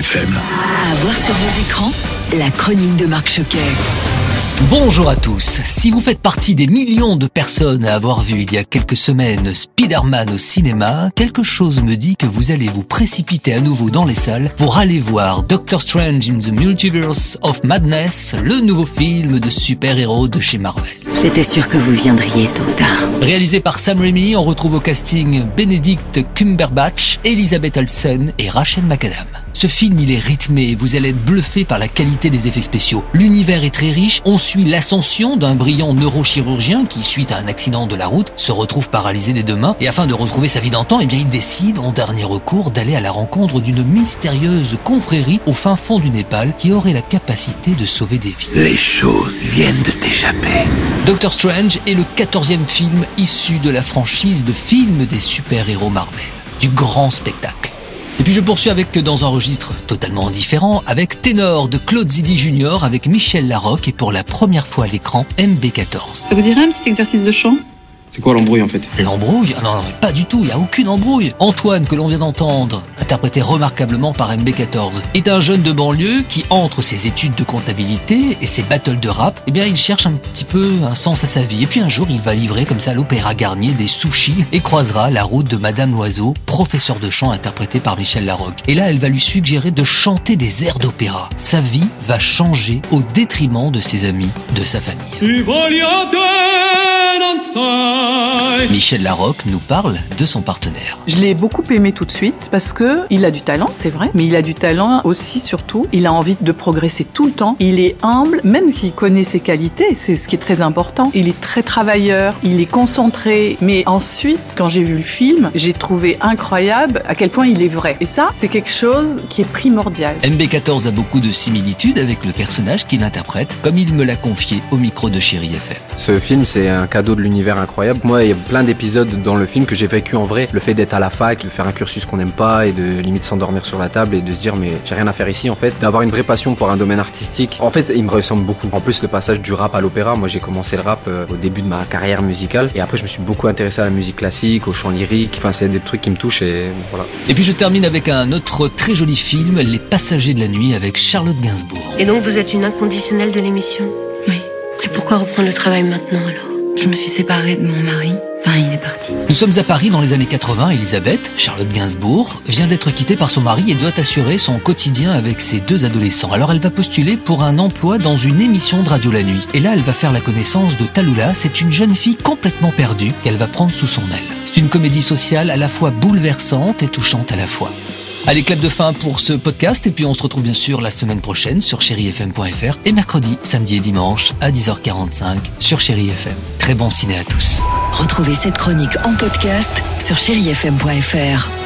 FM. À voir sur vos écrans, la chronique de Marc Choquet. Bonjour à tous. Si vous faites partie des millions de personnes à avoir vu il y a quelques semaines Spider-Man au cinéma, quelque chose me dit que vous allez vous précipiter à nouveau dans les salles pour aller voir Doctor Strange in the Multiverse of Madness, le nouveau film de super-héros de chez Marvel. J'étais sûr que vous viendriez tôt ou tard. Réalisé par Sam Raimi, on retrouve au casting Benedict Cumberbatch, Elizabeth Olsen et Rachel McAdam. Ce film, il est rythmé, vous allez être bluffé par la qualité des effets spéciaux. L'univers est très riche, on suit l'ascension d'un brillant neurochirurgien qui, suite à un accident de la route, se retrouve paralysé des deux mains et afin de retrouver sa vie d'antan, eh bien, il décide, en dernier recours, d'aller à la rencontre d'une mystérieuse confrérie au fin fond du Népal qui aurait la capacité de sauver des vies. Les choses viennent de t'échapper. Doctor Strange est le quatorzième film issu de la franchise de films des super-héros Marvel. Du grand spectacle. Et puis je poursuis avec, dans un registre totalement différent, avec Ténor de Claude Zidi Jr. avec Michel Larocque et pour la première fois à l'écran, MB14. Ça vous dirait un petit exercice de chant? C'est quoi l'embrouille en fait? L'embrouille? Ah Non, non, pas du tout, il n'y a aucune embrouille. Antoine, que l'on vient d'entendre, interprété remarquablement par MB14, est un jeune de banlieue qui, entre ses études de comptabilité et ses battles de rap, eh bien, il cherche un petit peu un sens à sa vie. Et puis un jour, il va livrer comme ça l'Opéra Garnier des sushis et croisera la route de Madame Loiseau, professeur de chant interprété par Michel Larocque. Et là, elle va lui suggérer de chanter des airs d'opéra. Sa vie va changer au détriment de ses amis, de sa famille. Michel Larocque nous parle de son partenaire. Je l'ai beaucoup aimé tout de suite parce que il a du talent, c'est vrai, mais il a du talent aussi surtout. Il a envie de progresser tout le temps. Il est humble, même s'il connaît ses qualités, c'est ce qui est très important. Il est très travailleur, il est concentré. Mais ensuite, quand j'ai vu le film, j'ai trouvé incroyable à quel point il est vrai. Et ça, c'est quelque chose qui est primordial. MB14 a beaucoup de similitudes avec le personnage qu'il interprète, comme il me l'a confié au micro de Chéri FM. Ce film, c'est un cadeau de l'univers incroyable. Moi, il y a plein d'épisodes dans le film que j'ai vécu en vrai. Le fait d'être à la fac, de faire un cursus qu'on n'aime pas et de limite s'endormir sur la table et de se dire mais j'ai rien à faire ici en fait. D'avoir une vraie passion pour un domaine artistique. En fait, il me ressemble beaucoup. En plus, le passage du rap à l'opéra, moi j'ai commencé le rap euh, au début de ma carrière musicale et après je me suis beaucoup intéressé à la musique classique, au chant lyrique. Enfin, c'est des trucs qui me touchent et voilà. Et puis je termine avec un autre très joli film, Les Passagers de la Nuit avec Charlotte Gainsbourg. Et donc vous êtes une inconditionnelle de l'émission? Oui. Et pourquoi reprendre le travail maintenant alors? Je me suis séparée de mon mari. Enfin, il est parti. Nous sommes à Paris dans les années 80. Elisabeth, Charlotte Gainsbourg, vient d'être quittée par son mari et doit assurer son quotidien avec ses deux adolescents. Alors elle va postuler pour un emploi dans une émission de radio la nuit. Et là, elle va faire la connaissance de Talula. C'est une jeune fille complètement perdue qu'elle va prendre sous son aile. C'est une comédie sociale à la fois bouleversante et touchante à la fois. Allez, clap de fin pour ce podcast et puis on se retrouve bien sûr la semaine prochaine sur chérifm.fr et mercredi, samedi et dimanche à 10h45 sur Chéri FM. Très bon ciné à tous. Retrouvez cette chronique en podcast sur chérifm.fr.